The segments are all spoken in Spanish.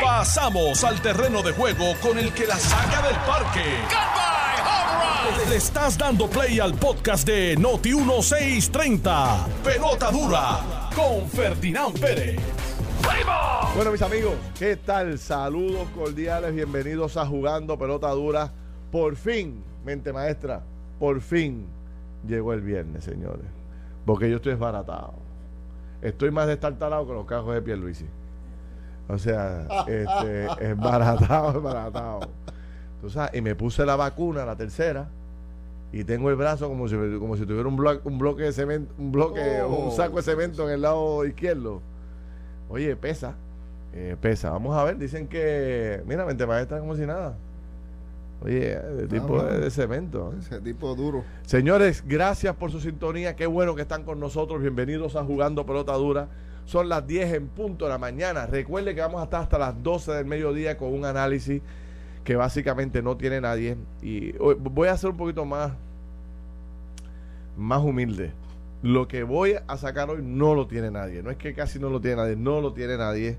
Pasamos al terreno de juego con el que la saca del parque. Le estás dando play al podcast de Noti 1630. Pelota dura con Ferdinand Pérez. Bueno, mis amigos, ¿qué tal? Saludos cordiales, bienvenidos a Jugando Pelota Dura. Por fin, mente maestra, por fin llegó el viernes, señores. Porque yo estoy desbaratado. Estoy más destartalado que los cajos de Pierluisi. O sea, este, es baratado, es baratado. Tú sabes, y me puse la vacuna, la tercera, y tengo el brazo como si, como si tuviera un, bloque, un bloque de cemento, un bloque, un saco de cemento en el lado izquierdo. Oye, pesa, eh, pesa. Vamos a ver, dicen que, mira, mente maestra como si nada. Oye, de tipo de, de, cemento. Ese tipo duro. Señores, gracias por su sintonía. Qué bueno que están con nosotros. Bienvenidos a Jugando Pelota Dura. Son las 10 en punto de la mañana. Recuerde que vamos a estar hasta las 12 del mediodía con un análisis que básicamente no tiene nadie. Y voy a ser un poquito más, más humilde. Lo que voy a sacar hoy no lo tiene nadie. No es que casi no lo tiene nadie, no lo tiene nadie.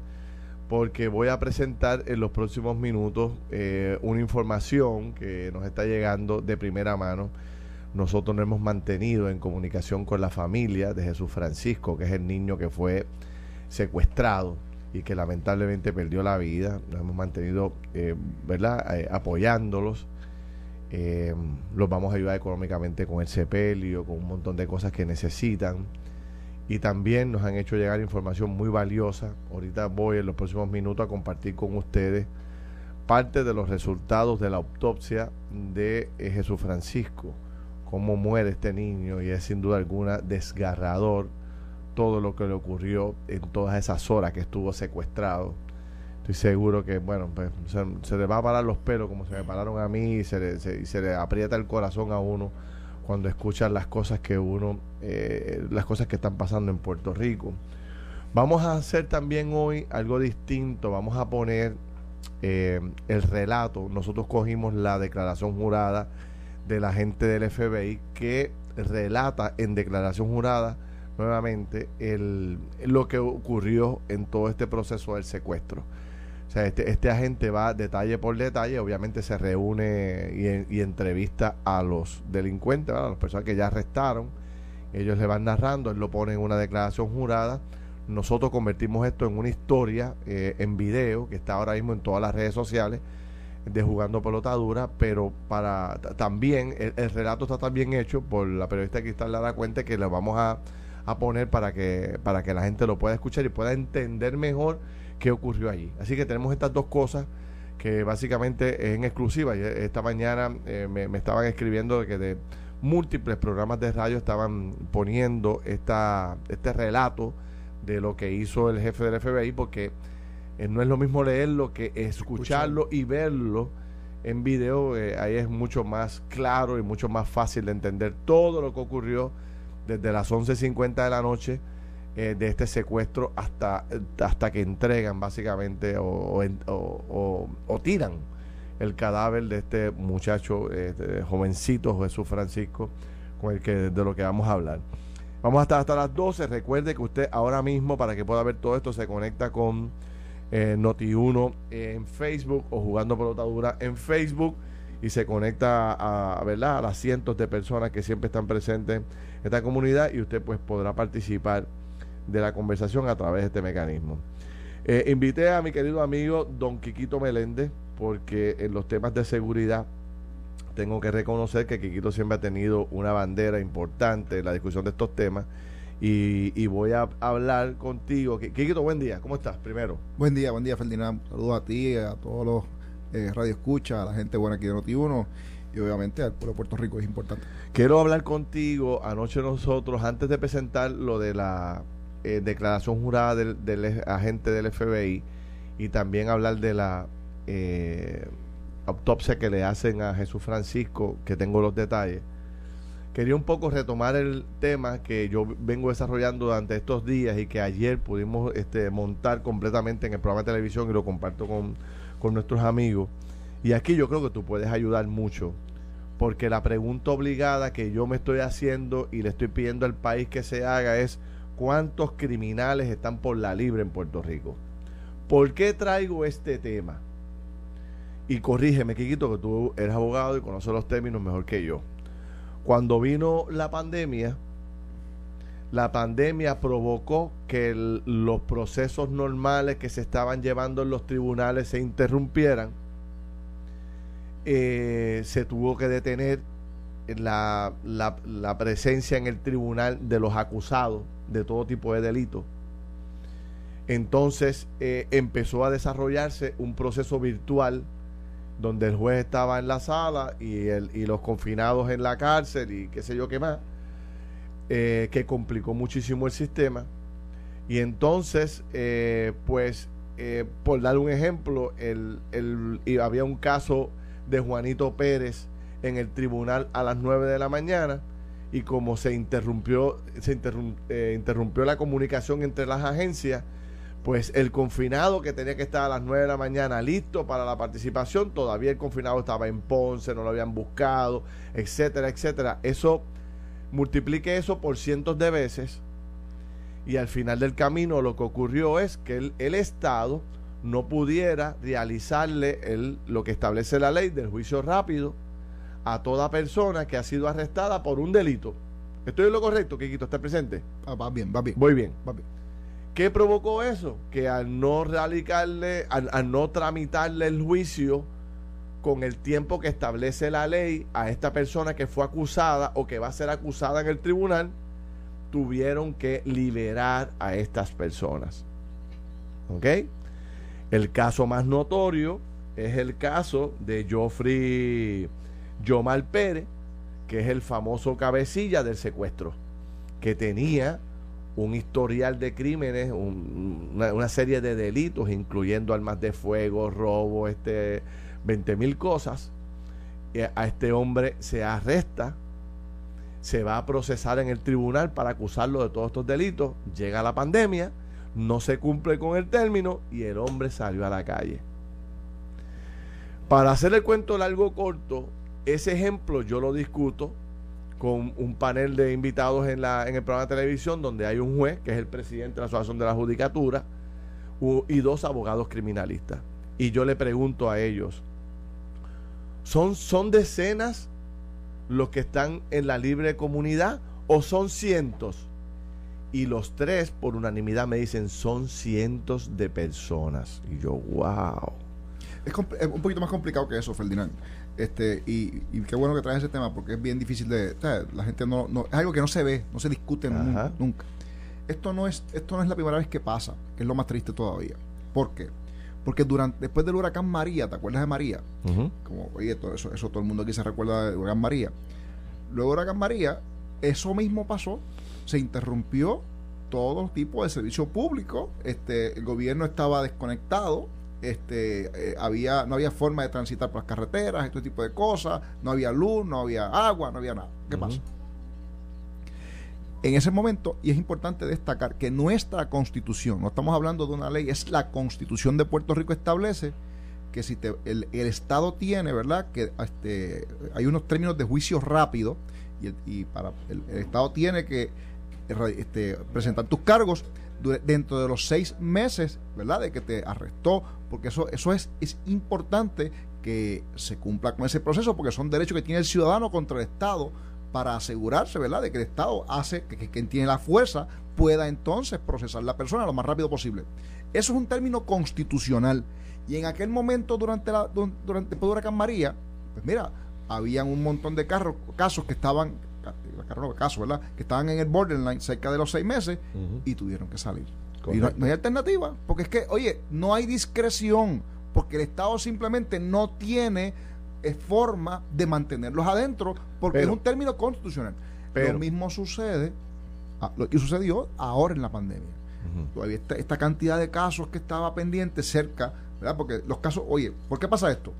Porque voy a presentar en los próximos minutos eh, una información que nos está llegando de primera mano. Nosotros nos hemos mantenido en comunicación con la familia de Jesús Francisco, que es el niño que fue secuestrado y que lamentablemente perdió la vida. Nos hemos mantenido, eh, ¿verdad?, eh, apoyándolos. Eh, los vamos a ayudar económicamente con el sepelio, con un montón de cosas que necesitan. Y también nos han hecho llegar información muy valiosa. Ahorita voy en los próximos minutos a compartir con ustedes parte de los resultados de la autopsia de Jesús Francisco cómo muere este niño y es sin duda alguna desgarrador todo lo que le ocurrió en todas esas horas que estuvo secuestrado. Estoy seguro que, bueno, pues se, le va a parar los pelos como se me pararon a mí y se le, aprieta el corazón a uno cuando escucha las cosas que uno, eh, las cosas que están pasando en Puerto Rico. Vamos a hacer también hoy algo distinto, vamos a poner eh, el relato. Nosotros cogimos la declaración jurada de la gente del FBI que relata en declaración jurada nuevamente el, lo que ocurrió en todo este proceso del secuestro. O sea, este, este agente va detalle por detalle, obviamente se reúne y, y entrevista a los delincuentes, a las personas que ya arrestaron, ellos le van narrando, él lo pone en una declaración jurada, nosotros convertimos esto en una historia eh, en video que está ahora mismo en todas las redes sociales, de jugando pelota dura, pero para también el, el, relato está tan bien hecho por la periodista Cristal Lara Cuente que lo vamos a, a, poner para que para que la gente lo pueda escuchar y pueda entender mejor qué ocurrió allí. Así que tenemos estas dos cosas que básicamente es en exclusiva. Esta mañana eh, me, me, estaban escribiendo de que de múltiples programas de radio estaban poniendo esta, este relato de lo que hizo el jefe del FBI porque eh, no es lo mismo leerlo que escucharlo y verlo en video. Eh, ahí es mucho más claro y mucho más fácil de entender todo lo que ocurrió desde las 11.50 de la noche eh, de este secuestro hasta, hasta que entregan básicamente o, o, o, o tiran el cadáver de este muchacho, este jovencito Jesús Francisco, con el que de lo que vamos a hablar. Vamos a estar hasta las 12. Recuerde que usted ahora mismo, para que pueda ver todo esto, se conecta con eh, Noti1 en Facebook o jugando pelota dura en Facebook y se conecta a, ¿verdad? a las cientos de personas que siempre están presentes en esta comunidad y usted pues podrá participar de la conversación a través de este mecanismo. Eh, invité a mi querido amigo Don Quiquito Meléndez porque en los temas de seguridad tengo que reconocer que Quiquito siempre ha tenido una bandera importante en la discusión de estos temas y, y, voy a hablar contigo. Quiquito, buen día, ¿cómo estás? Primero. Buen día, buen día, Ferdinand. Saludos a ti, a todos los eh, radio escucha, a la gente buena aquí de Noti1 y obviamente al pueblo de Puerto Rico es importante. Quiero hablar contigo. Anoche nosotros, antes de presentar lo de la eh, declaración jurada del, del, agente del FBI y también hablar de la eh, autopsia que le hacen a Jesús Francisco, que tengo los detalles quería un poco retomar el tema que yo vengo desarrollando durante estos días y que ayer pudimos este, montar completamente en el programa de televisión y lo comparto con, nuestros amigos. Y aquí yo creo que tú puedes ayudar mucho, porque la pregunta obligada que yo me estoy haciendo y le estoy pidiendo al país que se haga es cuántos criminales están por la libre en Puerto Rico. ¿Por qué traigo este tema? Y corrígeme, Kikito, que tú eres abogado y conoces los términos mejor que yo. Cuando vino la pandemia, la pandemia provocó que los procesos normales que se estaban llevando en los tribunales se interrumpieran. Eh, se tuvo que detener la, presencia en el tribunal de los acusados de todo tipo de delitos. Entonces eh, empezó a desarrollarse un proceso virtual donde el juez estaba en la sala y, el, y los confinados en la cárcel y qué sé yo qué más, eh, que complicó muchísimo el sistema. Y entonces, eh, pues, por dar un ejemplo, el, el, había un caso de Juanito Pérez en el tribunal a las 9 de la mañana y como se interrumpió, se eh, interrumpió la comunicación entre las agencias, pues el confinado que tenía que estar a las 9 de la mañana listo para la participación, todavía el confinado estaba en Ponce, no lo habían buscado, etcétera, etcétera. Eso, multiplique eso por cientos de veces y al final del camino lo que ocurrió es que el, el Estado no pudiera realizarle el, lo que establece la ley del juicio rápido a toda persona que ha sido arrestada por un delito. ¿Estoy en lo correcto, Kikito? ¿Está presente? Ah, va bien, va bien. Muy bien. Va bien. ¿Qué provocó eso? Que al no radicarle, al, no tramitarle el juicio con el tiempo que establece la ley a esta persona que fue acusada o que va a ser acusada en el tribunal, tuvieron que liberar a estas personas. ¿Ok? El caso más notorio es el caso de Geoffrey Yomar Pérez, que es el famoso cabecilla del secuestro, que tenía un historial de crímenes, una, serie de delitos, incluyendo armas de fuego, robo, este, 20 mil cosas. a este hombre se arresta, se va a procesar en el tribunal para acusarlo de todos estos delitos. Llega la pandemia, no se cumple con el término y el hombre salió a la calle. Para hacer el cuento largo corto, ese ejemplo yo lo discuto con un panel de invitados en, la, en el programa de televisión donde hay un juez, que es el presidente de la Asociación de la Judicatura, y dos abogados criminalistas. Y yo le pregunto a ellos, ¿son, son decenas los que están en la libre comunidad o son cientos? Y los tres, por unanimidad, me dicen, son cientos de personas. Y yo, wow. Es, es un poquito más complicado que eso, Ferdinand. Este, y, qué bueno que traes ese tema porque es bien difícil de. La gente no, Es algo que no se ve, no se discute nunca, Esto no, es, esto no es la primera vez que pasa, que es lo más triste todavía. ¿Por qué? Porque durante, después del huracán María, ¿te acuerdas de María? Como, oye, todo eso, eso todo el mundo aquí se recuerda del huracán María. Luego del huracán María, eso mismo pasó, se interrumpió todo tipo de servicio público, este, el gobierno estaba desconectado, este, eh, había, no había forma de transitar por las carreteras, este tipo de cosas, no había luz, no había agua, no había nada. ¿Qué pasa? En ese momento, y es importante destacar que nuestra constitución, no estamos hablando de una ley, es la constitución de Puerto Rico establece que si el, Estado tiene, ¿verdad? Que este, hay unos términos de juicio rápido y, para el, Estado tiene que este, presentar tus cargos dentro de los seis meses, ¿verdad? De que te arrestó, porque eso, eso es, es importante que se cumpla con ese proceso, porque son derechos que tiene el ciudadano contra el Estado para asegurarse, ¿verdad?, de que el Estado hace que, quien tiene la fuerza pueda entonces procesar la persona lo más rápido posible. Eso es un término constitucional. Y en aquel momento, durante la durante Huracán María, pues mira, habían un montón de carros, casos que estaban caso, ¿verdad? Que estaban en el borderline cerca de los seis meses y tuvieron que salir. Y no, hay alternativa, porque es que, oye, no hay discreción, porque el Estado simplemente no tiene eh, forma de mantenerlos adentro, porque es un término constitucional. Pero, lo mismo sucede, ah, lo que sucedió ahora en la pandemia. Todavía esta, esta, cantidad de casos que estaba pendiente cerca, ¿verdad? Porque los casos, oye, ¿por qué pasa esto?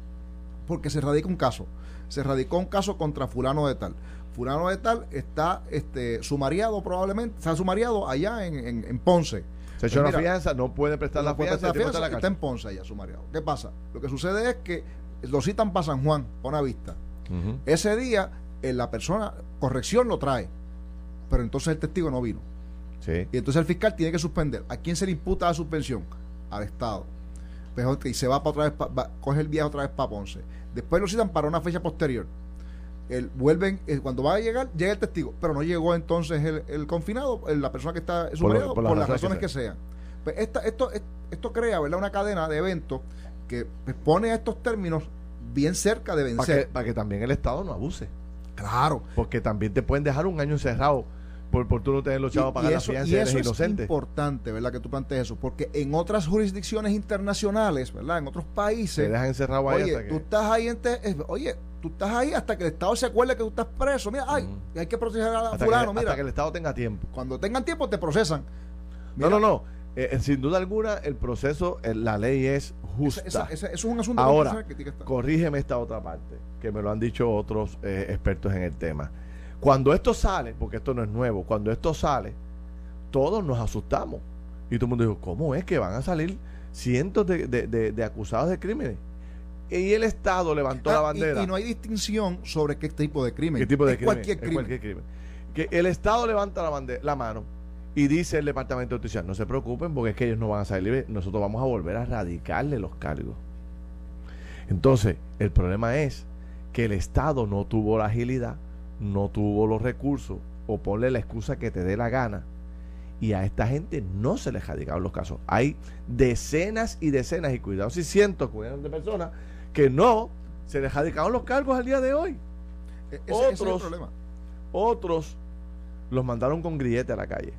Porque se radica un caso. Se radicó un caso contra fulano de tal fulano de tal está este, sumariado probablemente, está sumariado allá en, en, Ponce. Se echó pues una fianza, no puede prestar la fianza, está en Ponce allá sumariado. ¿Qué pasa? Lo que sucede es que lo citan para San Juan, una vista. Ese día eh, la persona, corrección lo trae, pero entonces el testigo no vino. Sí. Y entonces el fiscal tiene que suspender. ¿A quién se le imputa la suspensión? al Estado. Pues, y se va para otra vez, coge el viaje otra vez para Ponce. Después lo citan para una fecha posterior. El, vuelven, eh, cuando va a llegar, llega el testigo, pero no llegó entonces el, confinado, la persona que está sumergido, por, las razones que, sean. Pues esta, esto, esto crea ¿verdad? una cadena de eventos que pues, pone a estos términos bien cerca de vencer. Para que, también el Estado no abuse. Claro. Porque también te pueden dejar un año encerrado por, por tú no tener los chavos para pagar la fianza y, eso es importante, ¿verdad? Que tú plantees eso. Porque en otras jurisdicciones internacionales, ¿verdad? En otros países. Te dejan encerrado ahí Oye, tú estás ahí en oye, tú estás ahí hasta que el Estado se acuerde que tú estás preso. Mira, ay, hay que proteger a fulano. mira. Hasta que el Estado tenga tiempo. Cuando tengan tiempo te procesan. no, no, no. Eh, eh, sin duda alguna, el proceso, eh, la ley es justa. eso es un asunto Ahora, que corrígeme esta otra parte, que me lo han dicho otros expertos en el tema. Cuando esto sale, porque esto no es nuevo, cuando esto sale, todos nos asustamos. Y todo el mundo dijo, ¿cómo es que van a salir cientos de, acusados de crímenes? Y el Estado levantó la ah, bandera. Y, no hay distinción sobre qué tipo de crimen. ¿Qué tipo de crimen? Cualquier crimen. cualquier crimen. Que el Estado levanta la, bandera, la mano y dice el Departamento de Justicia, no se preocupen porque es que ellos no van a salir libres, nosotros vamos a volver a radicarle los cargos. Entonces, el problema es que el Estado no tuvo la agilidad, no tuvo los recursos, o ponle la excusa que te dé la gana, y a esta gente no se les radicaron los casos. Hay decenas y decenas, y cuidado si cientos, de personas que no se les radicaron los cargos al día de hoy. E-, otros, otros los mandaron con grillete a la calle.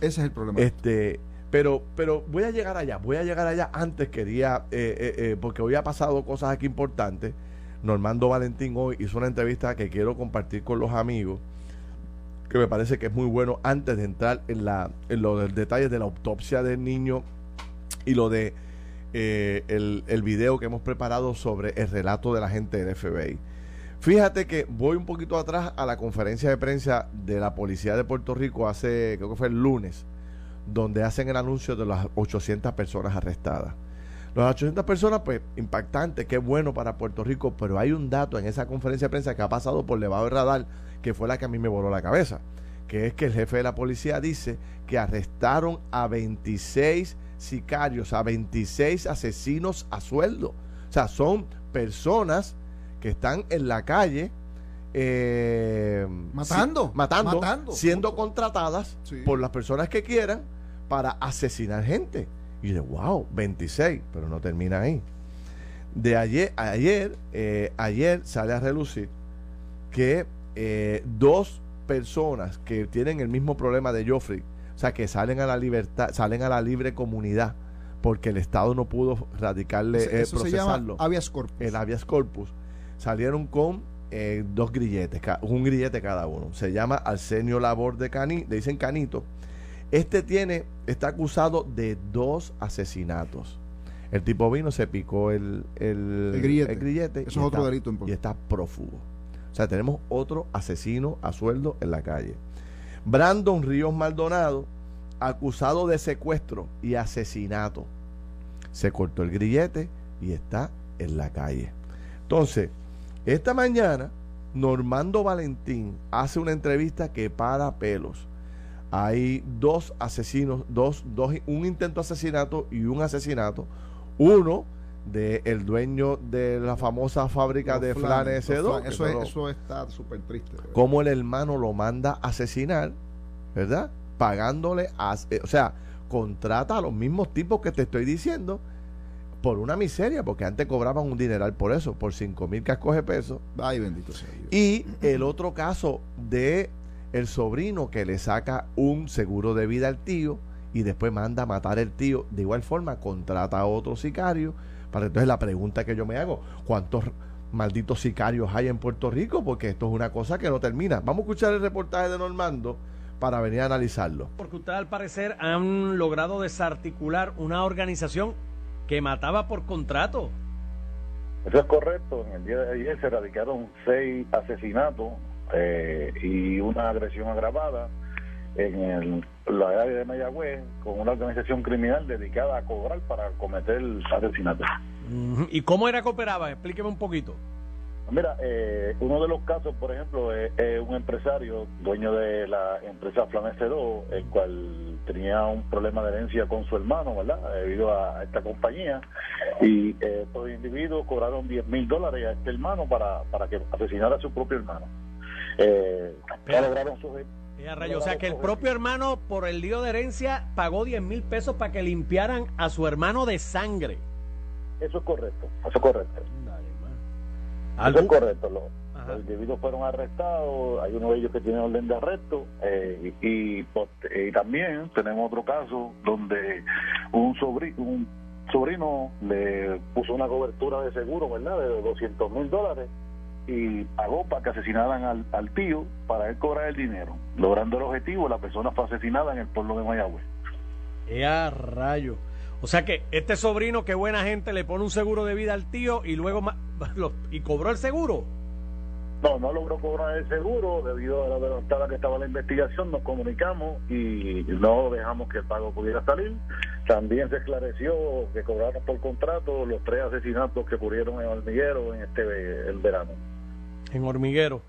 Ese es el problema. Este, pero, pero voy a llegar allá, voy a llegar allá. Antes quería, eh, eh, eh, porque hoy ha pasado cosas aquí importantes. Normando Valentín hoy hizo una entrevista que quiero compartir con los amigos, que me parece que es muy bueno antes de entrar en, la, en los detalles de la autopsia del niño y lo de el, el video que hemos preparado sobre el relato de la gente del FBI. Fíjate que voy un poquito atrás a la conferencia de prensa de la Policía de Puerto Rico hace, creo que fue el lunes, donde hacen el anuncio de las 800 personas arrestadas. Las 800 personas, pues, impactante, qué bueno para Puerto Rico, pero hay un dato en esa conferencia de prensa que ha pasado por debajo del radar, que fue la que a mí me voló la cabeza, que es que el jefe de la policía dice que arrestaron a 26 sicarios, a 26 asesinos a sueldo. O sea, son personas que están en la calle eh, matando, matando, siendo contratadas por las personas que quieran para asesinar gente. Y de wow, 26, pero no termina ahí. De ayer, ayer, eh, ayer sale a relucir que eh, dos personas que tienen el mismo problema de Joffrey, o sea, que salen a la libertad, salen a la libre comunidad, porque el Estado no pudo radicarle, eso, procesarlo. habeas corpus. El habeas corpus salieron con eh, dos grilletes, un grillete cada uno. Se llama Arsenio Labor de Cani, le dicen Canito. Este tiene, está acusado de dos asesinatos. El tipo vino, se picó el, el, grillete. Eso es otro delito Y está prófugo. O sea, tenemos otro asesino a sueldo en la calle. Brandon Ríos Maldonado, acusado de secuestro y asesinato. Se cortó el grillete y está en la calle. Entonces, esta mañana, Normando Valentín hace una entrevista que para pelos. Hay dos asesinos, dos, dos, un intento de asesinato y un asesinato. Uno de el dueño de la famosa fábrica de flanes Eso, eso está súper triste. Como el hermano lo manda a asesinar, ¿verdad? Pagándole, a, o sea, contrata a los mismos tipos que te estoy diciendo por una miseria, porque antes cobraban un dineral por eso, por 5 mil cascos de pesos. Ay, bendito sea Y el otro caso de el sobrino que le saca un seguro de vida al tío y después manda a matar al tío. De igual forma, contrata a otro sicario. Para entonces la pregunta que yo me hago, ¿cuántos malditos sicarios hay en Puerto Rico? Porque esto es una cosa que no termina. Vamos a escuchar el reportaje de Normando para venir a analizarlo. Porque ustedes al parecer han logrado desarticular una organización que mataba por contrato. Eso es correcto. En el día de ayer se erradicaron seis asesinatos eh, y una agresión agravada en la área de Mayagüez con una organización criminal dedicada a cobrar para cometer asesinatos. ¿Y cómo era que operaba? Explíqueme un poquito. Mira, eh, uno de los casos, por ejemplo, es, un empresario, dueño de la empresa Flamestedo, el cual tenía un problema de herencia con su hermano, ¿verdad? Debido a esta compañía. Y eh, estos individuos cobraron 10 mil dólares a este hermano para, para que asesinara a su propio hermano. Eh, lograron o sea que el propio hermano, por el lío de herencia, pagó 10 mil pesos para que limpiaran a su hermano de sangre. Eso es correcto, eso es correcto. Eso es correcto. Los, individuos fueron arrestados, hay uno de ellos que tiene orden de arresto eh, y, y, también tenemos otro caso donde un sobrino, un sobrino le puso una cobertura de seguro, ¿verdad? De 200 mil dólares y pagó para que asesinaran al, al, tío para él cobrar el dinero. Logrando el objetivo, la persona fue asesinada en el pueblo de Mayagüez. ¡Ea rayo! O sea que este sobrino, qué buena gente, le pone un seguro de vida al tío y luego y cobró el seguro. No, no logró cobrar el seguro debido a la adelantada que estaba la investigación. Nos comunicamos y no dejamos que el pago pudiera salir. También se esclareció que cobraron por contrato los tres asesinatos que ocurrieron en Hormiguero en este el verano. En Hormiguero.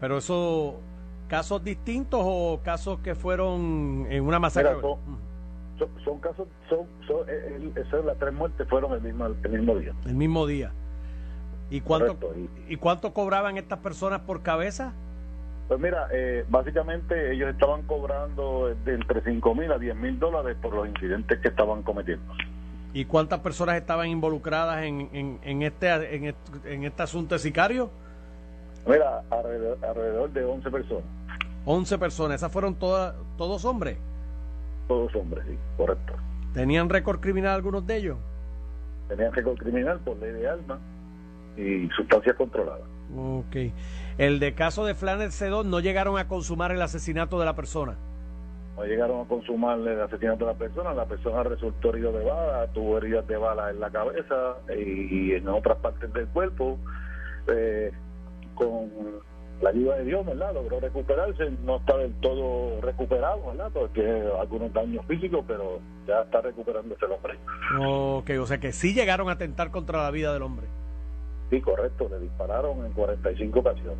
Pero eso, casos distintos o casos que fueron en una masacre son, casos, son, son eh, las tres muertes fueron el mismo, el mismo día. El mismo día. ¿Y cuánto, y, cuánto cobraban estas personas por cabeza? Pues mira, eh, básicamente ellos estaban cobrando de entre 5 mil a 10 mil dólares por los incidentes que estaban cometiendo. ¿Y cuántas personas estaban involucradas en, en, en este, en, en, este asunto de sicario? Mira, alrededor, alrededor de 11 personas. 11 personas, ¿esas fueron todas, todos hombres? Todos hombres, sí, correcto. ¿Tenían récord criminal algunos de ellos? Tenían récord criminal por ley de alma y sustancias controladas. Ok. El de caso de Flanner C2 no llegaron a consumar el asesinato de la persona. No llegaron a consumar el asesinato de la persona. La persona resultó herido de bala, tuvo heridas de bala en la cabeza y, en otras partes del cuerpo. Eh, con la ayuda de Dios, ¿verdad? Logró recuperarse, no está del todo recuperado, ¿verdad? Porque algunos daños físicos, pero ya está recuperándose el hombre. Ok, o sea que sí llegaron a atentar contra la vida del hombre. Sí, correcto, le dispararon en 45 ocasiones.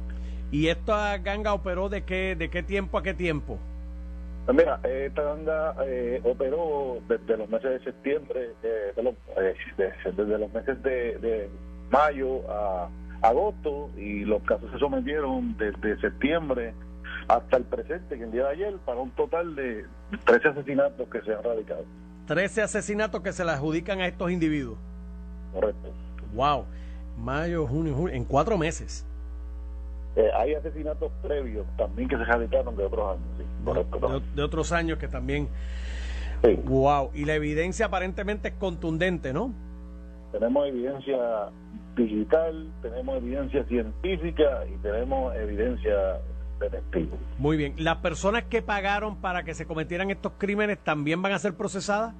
¿Y esta ganga operó de qué, de qué tiempo a qué tiempo? Pues mira, esta ganga eh, operó desde los meses de septiembre, eh, desde los meses de, de mayo a agosto y los casos se sometieron desde septiembre hasta el presente, que el día de ayer, para un total de 13 asesinatos que se han radicado. 13 asesinatos que se le adjudican a estos individuos. Correcto. Wow. Mayo, junio, julio, en cuatro meses. Eh, hay asesinatos previos también que se radicaron de otros años, sí, correcto. De, otros años que también. Sí. Wow. Y la evidencia aparentemente es contundente, ¿no? Tenemos evidencia digital, tenemos evidencia científica y tenemos evidencia de testigos. Muy bien. ¿Las personas que pagaron para que se cometieran estos crímenes también van a ser procesadas?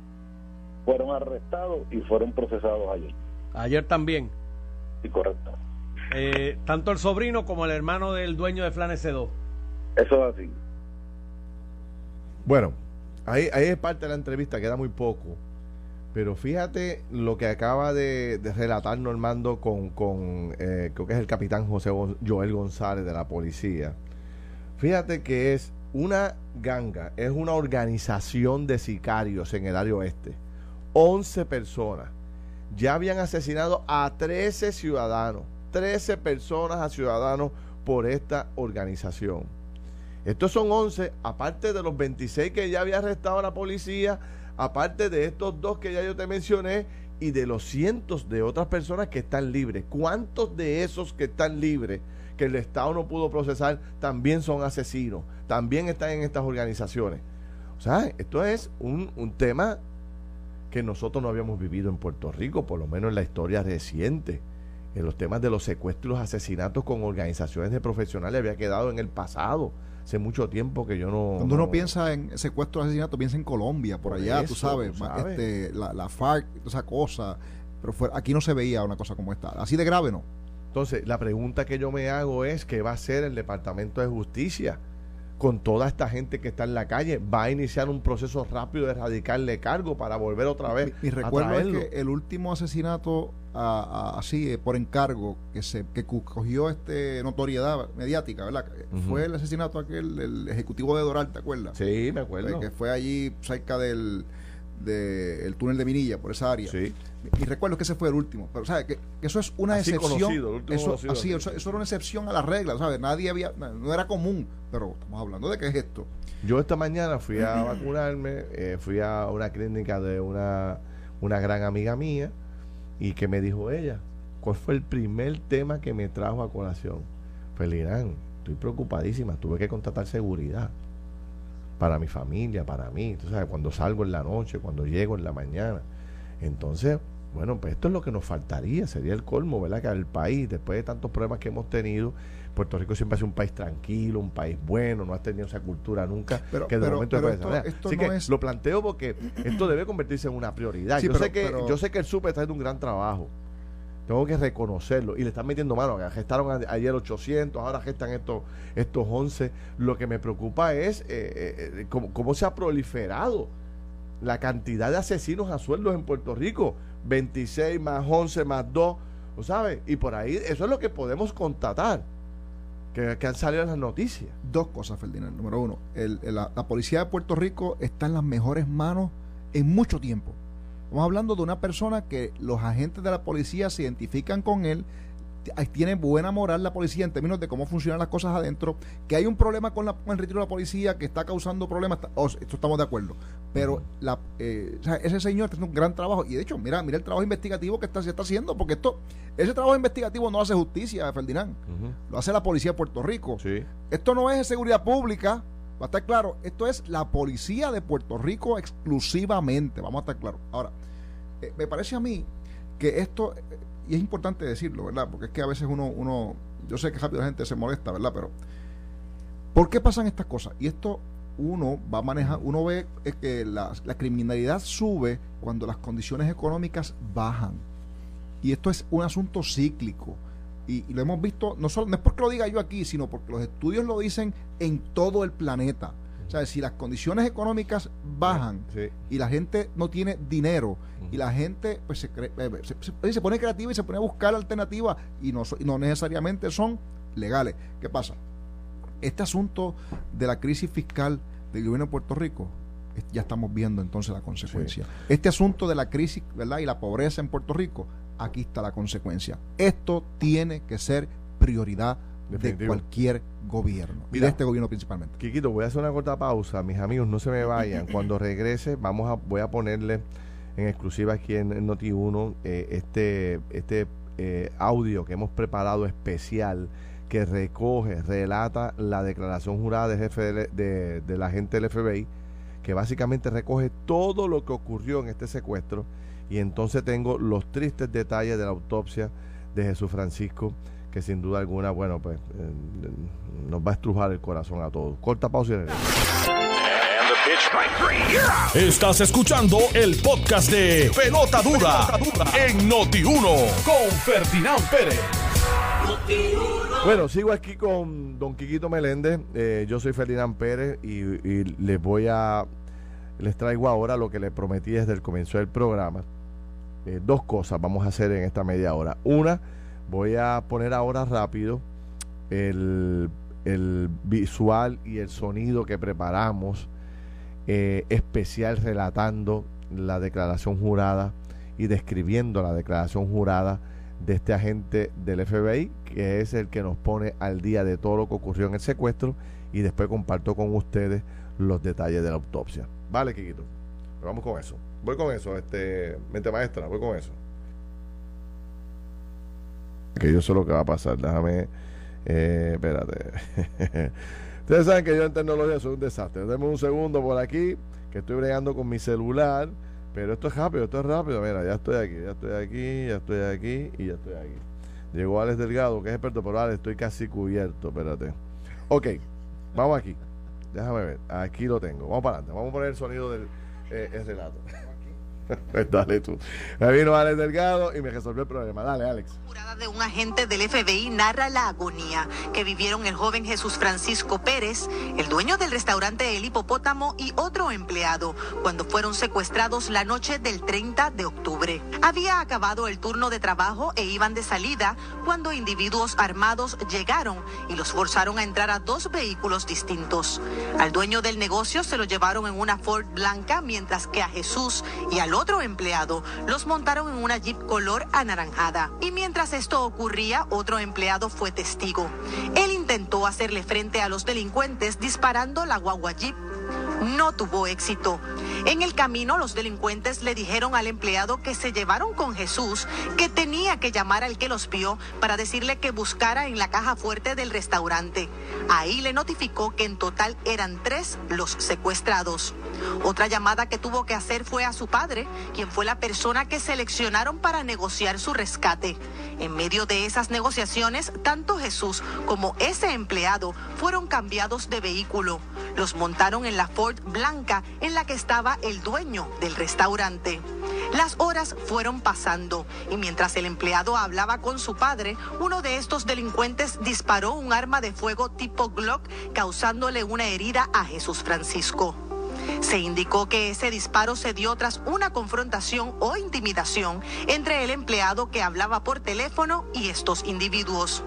Fueron arrestados y fueron procesados ayer. Ayer también. Sí, correcto. Eh, tanto el sobrino como el hermano del dueño de Flanes 2 Eso es así. Bueno, ahí, ahí es parte de la entrevista, queda muy poco. Pero fíjate lo que acaba de, relatar Normando con, con eh, creo que es el capitán José Joel González de la policía. Fíjate que es una ganga, es una organización de sicarios en el área oeste. 11 personas. Ya habían asesinado a 13 ciudadanos. 13 personas a ciudadanos por esta organización. Estos son 11, aparte de los 26 que ya había arrestado la policía, aparte de estos dos que ya yo te mencioné y de los cientos de otras personas que están libres. ¿Cuántos de esos que están libres, que el Estado no pudo procesar, también son asesinos? También están en estas organizaciones. O sea, esto es un, un tema que nosotros no habíamos vivido en Puerto Rico, por lo menos en la historia reciente. En los temas de los secuestros los asesinatos con organizaciones de profesionales había quedado en el pasado hace mucho tiempo que yo no. Cuando uno piensa en secuestro asesinato, piensa en Colombia, por, allá, tú sabes, Este, la, la, FARC, esa cosa. Pero aquí no se veía una cosa como esta. Así de grave, ¿no? Entonces, la pregunta que yo me hago es: ¿qué va a hacer el Departamento de Justicia con toda esta gente que está en la calle. Va a iniciar un proceso rápido de erradicarle cargo para volver otra vez. Mi, recuerdo es que el último asesinato así eh, por encargo que se que cogió este notoriedad mediática, ¿verdad? Fue el asesinato aquel del ejecutivo de Doral, ¿te acuerdas? Sí, me acuerdo. Que fue allí cerca del del túnel de Minilla, por esa área. Sí. Y, recuerdo que ese fue el último. Pero, ¿sabes? Que, eso es una excepción. eso, así, eso, eso, era una excepción a la regla, ¿sabes? Nadie había, no era común, pero estamos hablando de qué es esto. Yo esta mañana fui a vacunarme, eh, fui a una clínica de una, una gran amiga mía y que me dijo ella, ¿cuál fue el primer tema que me trajo a colación? Pues Irán, estoy preocupadísima, tuve que contratar seguridad para mi familia, para mí, tú sabes, cuando salgo en la noche, cuando llego en la mañana. Entonces, bueno, pues esto es lo que nos faltaría, sería el colmo, ¿verdad? Que el país, después de tantos problemas que hemos tenido, Puerto Rico siempre ha sido un país tranquilo, un país bueno, no ha tenido esa cultura nunca, pero, que de momento esto, Así que lo planteo porque esto debe convertirse en una prioridad. yo, sé que, yo sé que el SUPE está haciendo un gran trabajo, tengo que reconocerlo. Y le están metiendo mano. Gestaron ayer 800, ahora gestan estos, estos 11. Lo que me preocupa es eh, eh, eh, cómo, se ha proliferado la cantidad de asesinos a sueldos en Puerto Rico. 26 más 11 más 2. ¿Sabes? Y por ahí, eso es lo que podemos constatar. Que, han salido en las noticias. Dos cosas, Ferdinand. Número uno, la policía de Puerto Rico está en las mejores manos en mucho tiempo. Estamos hablando de una persona que los agentes de la policía se identifican con él, tiene buena moral la policía en términos de cómo funcionan las cosas adentro, que hay un problema con, la, el retiro de la policía que está causando problemas, oh, esto estamos de acuerdo, pero la, eh, ese señor está haciendo un gran trabajo y de hecho, mira, mira el trabajo investigativo que está, se está haciendo, porque esto, ese trabajo investigativo no hace justicia, Ferdinand, lo hace la policía de Puerto Rico. Esto no es seguridad pública, Va a estar claro, esto es la policía de Puerto Rico exclusivamente, vamos a estar claros. Ahora, eh, me parece a mí que esto, y es importante decirlo, ¿verdad? Porque es que a veces uno, uno, yo sé que rápido la gente se molesta, ¿verdad? Pero, ¿por qué pasan estas cosas? Y esto uno va a manejar, uno ve que la, la criminalidad sube cuando las condiciones económicas bajan. Y esto es un asunto cíclico y, lo hemos visto, no, solo, no es porque lo diga yo aquí, sino porque los estudios lo dicen en todo el planeta. O sea, si las condiciones económicas bajan y la gente no tiene dinero y la gente pues se, eh, se, pone creativa y se pone a buscar alternativas y no, no necesariamente son legales. ¿Qué pasa? Este asunto de la crisis fiscal del gobierno de Puerto Rico, ya estamos viendo entonces la consecuencia. Este asunto de la crisis ¿verdad? y la pobreza en Puerto Rico, aquí está la consecuencia. Esto tiene que ser prioridad de cualquier gobierno y de este gobierno principalmente. Quiquito, voy a hacer una corta pausa, mis amigos, no se me vayan. Cuando regrese, vamos a, voy a ponerle en exclusiva aquí en, Noti1 eh, este, este eh, audio que hemos preparado especial que recoge, relata la declaración jurada del jefe de, de, de la gente del FBI, que básicamente recoge todo lo que ocurrió en este secuestro y entonces tengo los tristes detalles de la autopsia de Jesús Francisco, que sin duda alguna, bueno, pues eh, nos va a estrujar el corazón a todos. Corta pausa y Estás escuchando el podcast de Pelota Dura, en Noti1 con Ferdinand Pérez. Bueno, sigo aquí con don Quiquito Meléndez. Eh, yo soy Ferdinand Pérez y, y les voy a les traigo ahora lo que les prometí desde el comienzo del programa. Eh, dos cosas vamos a hacer en esta media hora. Una, voy a poner ahora rápido el, visual y el sonido que preparamos eh, especial relatando la declaración jurada y describiendo la declaración jurada de este agente del FBI, que es el que nos pone al día de todo lo que ocurrió en el secuestro y después comparto con ustedes los detalles de la autopsia. Vale, Kikito. vamos con eso. Voy con eso, este, mente maestra, voy con eso. Que yo sé lo que va a pasar, déjame, eh, espérate. Ustedes saben que yo en tecnología soy un desastre. Denme un segundo por aquí, que estoy bregando con mi celular, pero esto es rápido, esto es rápido. Mira, ya estoy aquí, ya estoy aquí, ya estoy aquí y ya estoy aquí. Llegó Alex Delgado, que es experto, pero Alex, estoy casi cubierto, espérate. Ok, vamos aquí. Déjame ver, aquí lo tengo. Vamos para adelante, vamos a poner el sonido del eh, relato. Pues dale tú. Me vino Alex Delgado y me resolvió el problema. Dale, Alex de un agente del FBI narra la agonía que vivieron el joven Jesús Francisco Pérez, el dueño del restaurante El Hipopótamo y otro empleado cuando fueron secuestrados la noche del 30 de octubre. Había acabado el turno de trabajo e iban de salida cuando individuos armados llegaron y los forzaron a entrar a dos vehículos distintos. Al dueño del negocio se lo llevaron en una Ford blanca mientras que a Jesús y al otro empleado los montaron en una Jeep color anaranjada. Y mientras esto ocurría, otro empleado fue testigo. Él intentó hacerle frente a los delincuentes disparando la guagua. No tuvo éxito. En el camino, los delincuentes le dijeron al empleado que se llevaron con Jesús, que tenía que llamar al que los vio para decirle que buscara en la caja fuerte del restaurante. Ahí le notificó que en total eran tres los secuestrados. Otra llamada que tuvo que hacer fue a su padre, quien fue la persona que seleccionaron para negociar su rescate. En medio de esas negociaciones, tanto Jesús como ese empleado fueron cambiados de vehículo. Los montaron en la Ford blanca en la que estaba el dueño del restaurante. Las horas fueron pasando y mientras el empleado hablaba con su padre, uno de estos delincuentes disparó un arma de fuego tipo Glock causándole una herida a Jesús Francisco. Se indicó que ese disparo se dio tras una confrontación o intimidación entre el empleado que hablaba por teléfono y estos individuos.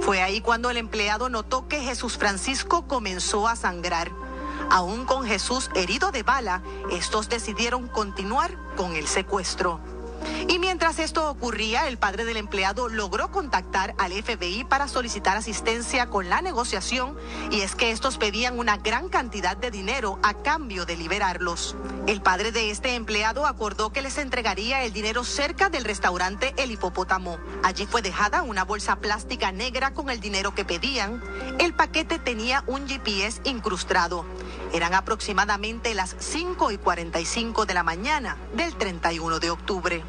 Fue ahí cuando el empleado notó que Jesús Francisco comenzó a sangrar. Aún con Jesús herido de bala, estos decidieron continuar con el secuestro. Y mientras esto ocurría, el padre del empleado logró contactar al FBI para solicitar asistencia con la negociación y es que estos pedían una gran cantidad de dinero a cambio de liberarlos. El padre de este empleado acordó que les entregaría el dinero cerca del restaurante El Hipopótamo. Allí fue dejada una bolsa plástica negra con el dinero que pedían. El paquete tenía un GPS incrustado. Eran aproximadamente las 5 y 45 de la mañana del 31 de octubre.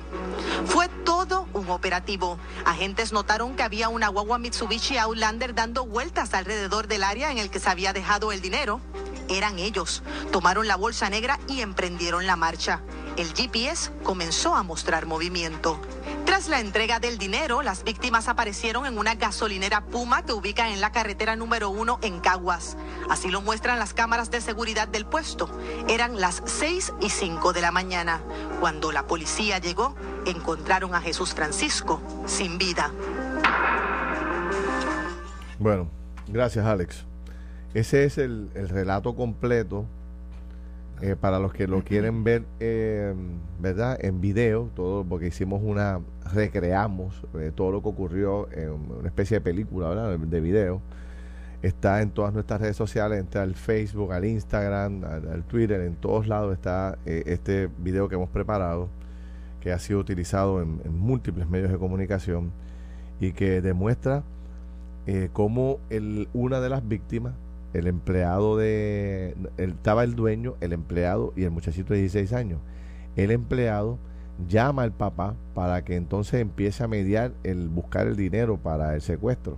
Fue todo un operativo. Agentes notaron que había una guagua Mitsubishi Outlander dando vueltas alrededor del área en el que se había dejado el dinero. Eran ellos. Tomaron la bolsa negra y emprendieron la marcha. El GPS comenzó a mostrar movimiento. Tras la entrega del dinero, las víctimas aparecieron en una gasolinera Puma que ubica en la carretera número uno en Caguas. Así lo muestran las cámaras de seguridad del puesto. Eran las 6 y 5 de la mañana. Cuando la policía llegó, encontraron a Jesús Francisco sin vida. Bueno, gracias Alex. Ese es el, el relato completo eh, para los que lo quieren ver, eh, ¿verdad? En video, todo, porque hicimos una, recreamos eh, todo lo que ocurrió en una especie de película. De video. Está en todas nuestras redes sociales, entra al Facebook, al Instagram, al, Twitter, en todos lados está este video que hemos preparado, que ha sido utilizado en, múltiples medios de comunicación y que demuestra cómo el, una de las víctimas el empleado de... estaba el dueño, el empleado y el muchachito de 16 años. El empleado llama al papá para que entonces empiece a mediar el buscar el dinero para el secuestro.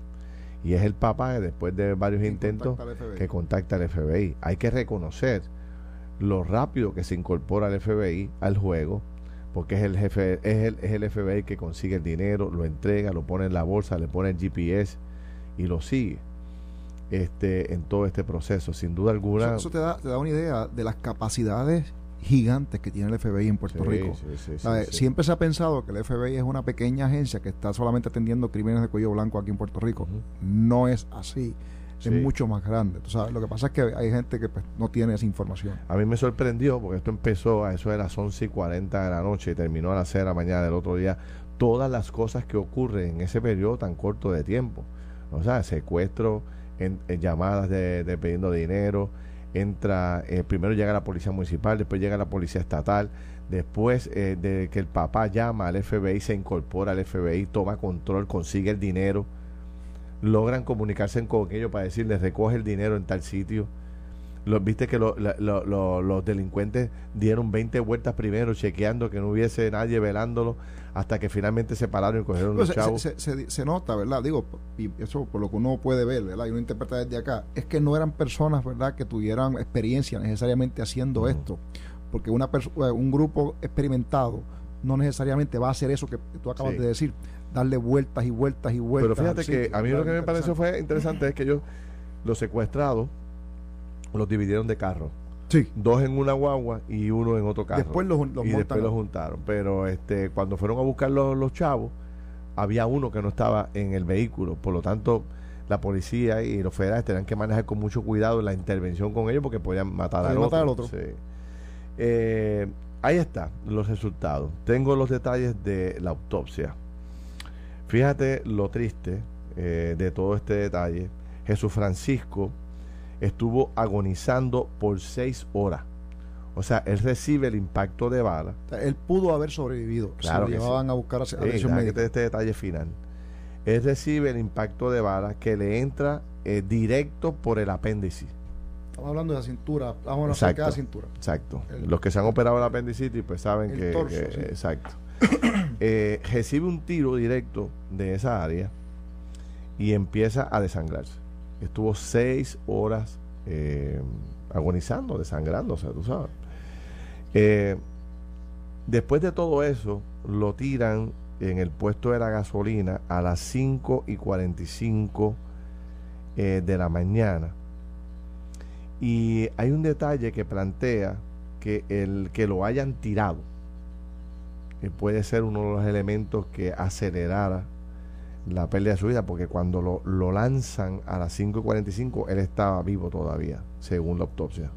Y es el papá, después de varios intentos, que contacta al FBI. Hay que reconocer lo rápido que se incorpora el FBI al juego, porque es el jefe, es el, es el FBI que consigue el dinero, lo entrega, lo pone en la bolsa, le pone el GPS y lo sigue este, en todo este proceso. Sin duda alguna. Eso, te, da, te da una idea de las capacidades gigantes que tiene el FBI en Puerto Rico. Siempre se ha pensado que el FBI es una pequeña agencia que está solamente atendiendo crímenes de cuello blanco aquí en Puerto Rico. No es así. Es mucho más grande. sabes, lo que pasa es que hay gente que pues, no tiene esa información. A mí me sorprendió porque esto empezó a eso de las 11 y 40 de la noche y terminó a las 6 de la mañana del otro día. Todas las cosas que ocurren en ese periodo tan corto de tiempo. O sea, secuestro, en, llamadas de, pidiendo dinero, entra, eh, primero llega la policía municipal, después llega la policía estatal, después eh, de que el papá llama al FBI, se incorpora al FBI, toma control, consigue el dinero, logran comunicarse con ellos para decirles recoge el dinero en tal sitio. Viste que los delincuentes dieron 20 vueltas primero chequeando que no hubiese nadie velándolo hasta que finalmente se pararon y cogieron los chavos. Se, nota, ¿verdad? Digo, y eso por lo que uno puede ver, ¿verdad? Y uno interpreta desde acá, es que no eran personas, ¿verdad?, que tuvieran experiencia necesariamente haciendo esto. porque una eh, un grupo experimentado no necesariamente va a hacer eso que tú acabas de decir, darle vueltas y vueltas y vueltas. Pero fíjate que a mí lo que me pareció fue interesante es que ellos, los secuestrados, los dividieron de carro. Sí. Dos en una guagua y uno en otro carro. Después los, y después los juntaron. Pero este, cuando fueron a buscar los, los chavos, había uno que no estaba en el vehículo. Por lo tanto, la policía y los federales tenían que manejar con mucho cuidado la intervención con ellos porque podían matar, al, matar otro. Eh, ahí está los resultados. Tengo los detalles de la autopsia. Fíjate lo triste eh, de todo este detalle. Jesús Francisco estuvo agonizando por seis horas. O sea, él recibe el impacto de bala. él pudo haber sobrevivido. Claro se llevaban a buscar a, este detalle final. Él recibe el impacto de bala que le entra eh, directo por el apéndice. Estamos hablando de la cintura, vamos a de la cintura. Exacto. Los que se han operado el apendicitis pues saben que, exacto. Eh, recibe un tiro directo de esa área y empieza a desangrarse. Estuvo seis horas eh, agonizando, desangrándose, tú sabes. Eh, después de todo eso, lo tiran en el puesto de la gasolina a las 5 y 45 eh, de la mañana. Y hay un detalle que plantea que el que lo hayan tirado puede ser uno de los elementos que acelerara la pérdida de su vida, porque cuando lo, lo lanzan a las 5.45, él estaba vivo todavía, según la autopsia.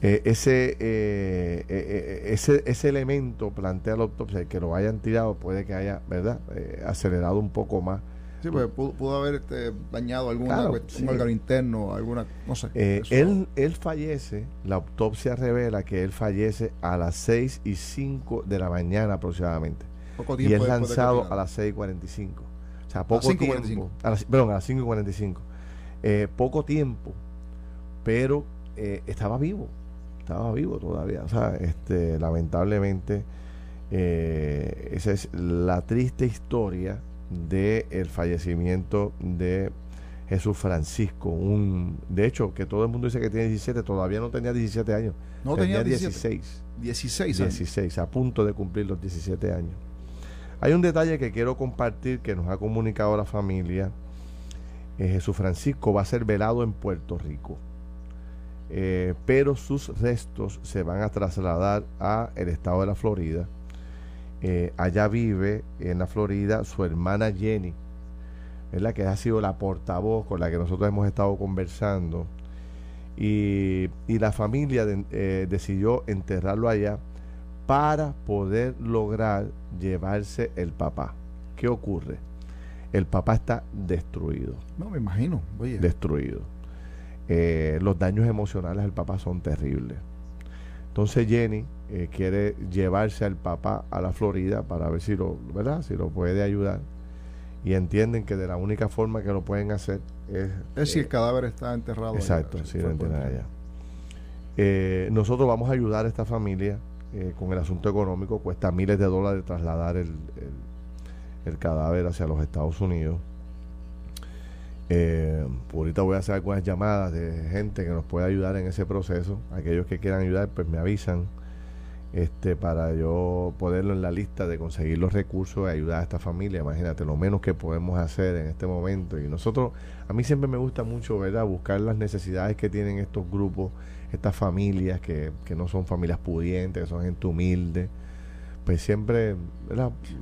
Eh, ese, eh, eh, ese, ese elemento plantea la autopsia, que lo hayan tirado puede que haya, ¿verdad?, acelerado un poco más. Sí, pues pudo, haber este, dañado alguna un órgano interno, alguna, no sé. él, él fallece, la autopsia revela que él fallece a las 6 y 5 de la mañana aproximadamente y es lanzado a las 6.45. O sea, poco tiempo. A las, perdón, a las 5.45. Eh, poco tiempo, pero eh, estaba vivo. Estaba vivo todavía. O sea, este, lamentablemente, eh, esa es la triste historia del el fallecimiento de Jesús Francisco. Un, de hecho, que todo el mundo dice que tiene 17, todavía no tenía 17 años. No tenía, tenía 16. 16 años. 16, a punto de cumplir los 17 años. Hay un detalle que quiero compartir que nos ha comunicado la familia. Eh, Jesús Francisco va a ser velado en Puerto Rico, eh, pero sus restos se van a trasladar a el estado de la Florida. Eh, allá vive en la Florida su hermana Jenny, la que ha sido la portavoz con la que nosotros hemos estado conversando. Y, la familia decidió enterrarlo allá para poder lograr llevarse el papá. ¿Qué ocurre? El papá está destruido. No, me imagino. Destruido. Eh, los daños emocionales del papá son terribles. Entonces Jenny eh, quiere llevarse al papá a la Florida para ver si lo, ¿verdad? Si lo puede ayudar. Y entienden que de la única forma que lo pueden hacer es... Es si el eh, cadáver está enterrado. Exacto, si lo entienden allá. nosotros vamos a ayudar a esta familia eh, con el asunto económico, cuesta miles de dólares trasladar el, el, cadáver hacia los Estados Unidos. Eh, ahorita voy a hacer algunas llamadas de gente que nos pueda ayudar en ese proceso. Aquellos que quieran ayudar, pues me avisan este para yo ponerlo en la lista de conseguir los recursos y ayudar a esta familia. Imagínate, lo menos que podemos hacer en este momento. Y nosotros, a mí siempre me gusta mucho, ¿verdad? Buscar las necesidades que tienen estos grupos estas familias que, que no son familias pudientes, que son gente humilde, pues siempre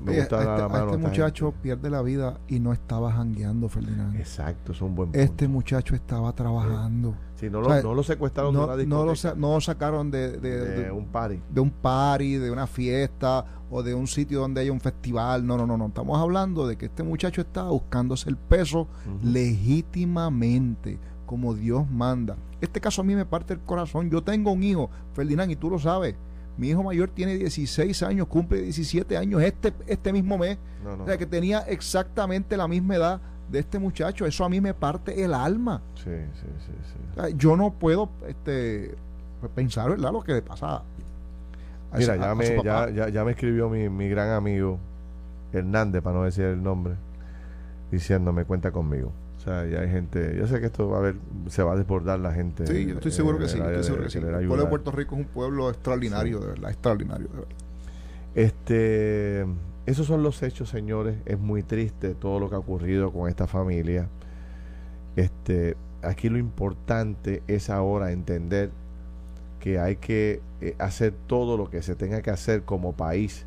me gusta dar la este, mano. Este muchacho pierde la vida y no estaba jangueando, Ferdinand. Exacto, es un buen punto. Este muchacho estaba trabajando. Sí, no, lo, no lo secuestraron no, de una discoteca. No lo, sacaron de, de, un party. De un party, de una fiesta o de un sitio donde haya un festival. No, no, no, no. Estamos hablando de que este muchacho estaba buscándose el peso legítimamente como Dios manda. Este caso a mí me parte el corazón. Yo tengo un hijo, Ferdinand, y tú lo sabes. Mi hijo mayor tiene 16 años, cumple 17 años este, este mismo mes. O sea, que tenía exactamente la misma edad de este muchacho. Eso a mí me parte el alma. Sí, sí, sí. yo no puedo este, pensar, ¿verdad?, lo que le pasa. Mira, ya, me, ya, ya, ya, me escribió mi, mi gran amigo Hernández, para no decir el nombre, diciéndome cuenta conmigo sea, ya hay gente, yo sé que esto va a haber, se va a desbordar la gente. Sí, yo estoy seguro que sí, estoy seguro que sí. El pueblo de Puerto Rico es un pueblo extraordinario, de verdad, extraordinario, de verdad. Este, esos son los hechos, señores. Es muy triste todo lo que ha ocurrido con esta familia. Este, aquí lo importante es ahora entender que hay que eh, hacer todo lo que se tenga que hacer como país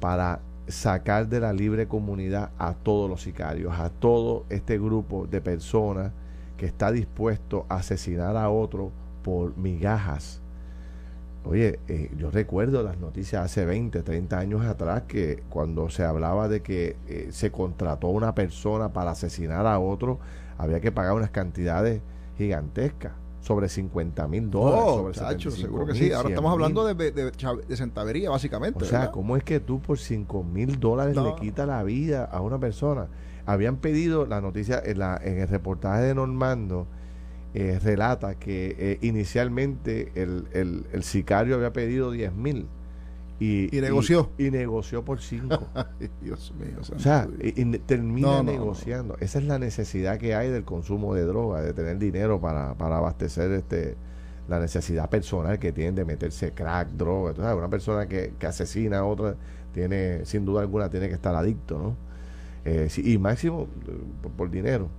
para sacar de la libre comunidad a todos los sicarios, a todo este grupo de personas que está dispuesto a asesinar a otro por migajas. Oye, eh, yo recuerdo las noticias hace 20, 30 años atrás que cuando se hablaba de que eh, se contrató una persona para asesinar a otro, había que pagar unas cantidades gigantescas, sobre 50 mil dólares. Oh, seguro que sí. Ahora estamos hablando de, de, centavería, básicamente. O sea, ¿cómo es que tú por 5 mil dólares le quitas la vida a una persona? Habían pedido la noticia en, la, en el reportaje de Normando eh, relata que eh, inicialmente el, el, sicario había pedido 10 mil. Y, negoció. Y, negoció por 5. Dios mío. O sea, y, termina negociando. Esa es la necesidad que hay del consumo de droga, de tener dinero para, para abastecer este la necesidad personal que tienen de meterse crack, droga. Entonces, una persona que, que asesina a otra tiene, sin duda alguna, tiene que estar adicto, ¿no? Eh, y máximo por dinero